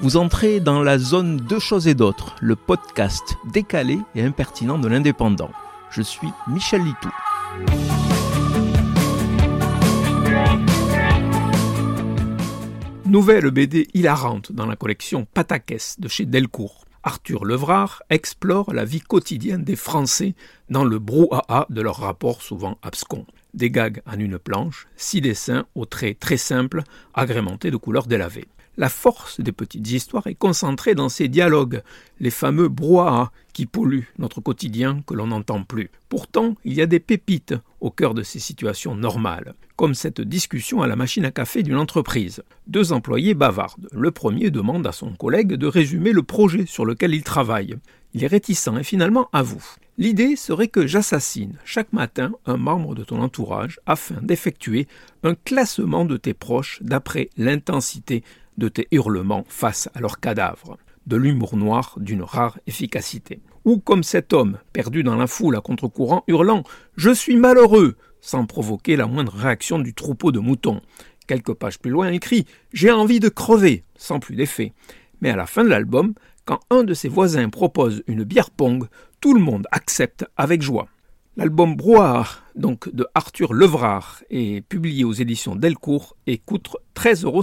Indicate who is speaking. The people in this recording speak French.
Speaker 1: Vous entrez dans la zone Deux choses et d'autres, le podcast décalé et impertinent de l'indépendant. Je suis Michel Litou. Nouvelle BD hilarante dans la collection Patakès de chez Delcourt. Arthur Levrard explore la vie quotidienne des Français dans le brouhaha de leurs rapports souvent abscons. Des gags en une planche, six dessins aux traits très simples, agrémentés de couleurs délavées. La force des petites histoires est concentrée dans ces dialogues, les fameux brouhaha qui polluent notre quotidien que l'on n'entend plus. Pourtant, il y a des pépites au cœur de ces situations normales, comme cette discussion à la machine à café d'une entreprise. Deux employés bavardent. Le premier demande à son collègue de résumer le projet sur lequel il travaille. Il est réticent et finalement avoue. L'idée serait que j'assassine chaque matin un membre de ton entourage afin d'effectuer un classement de tes proches d'après l'intensité de tes hurlements face à leurs cadavres, de l'humour noir d'une rare efficacité. Ou comme cet homme, perdu dans la foule à contre-courant, hurlant Je suis malheureux sans provoquer la moindre réaction du troupeau de moutons. Quelques pages plus loin, écrit J'ai envie de crever, sans plus d'effet. Mais à la fin de l'album, quand un de ses voisins propose une bière pong, tout le monde accepte avec joie. L'album Brouhaha, donc de Arthur Levrard, est publié aux éditions Delcourt et coûte 13,50 euros.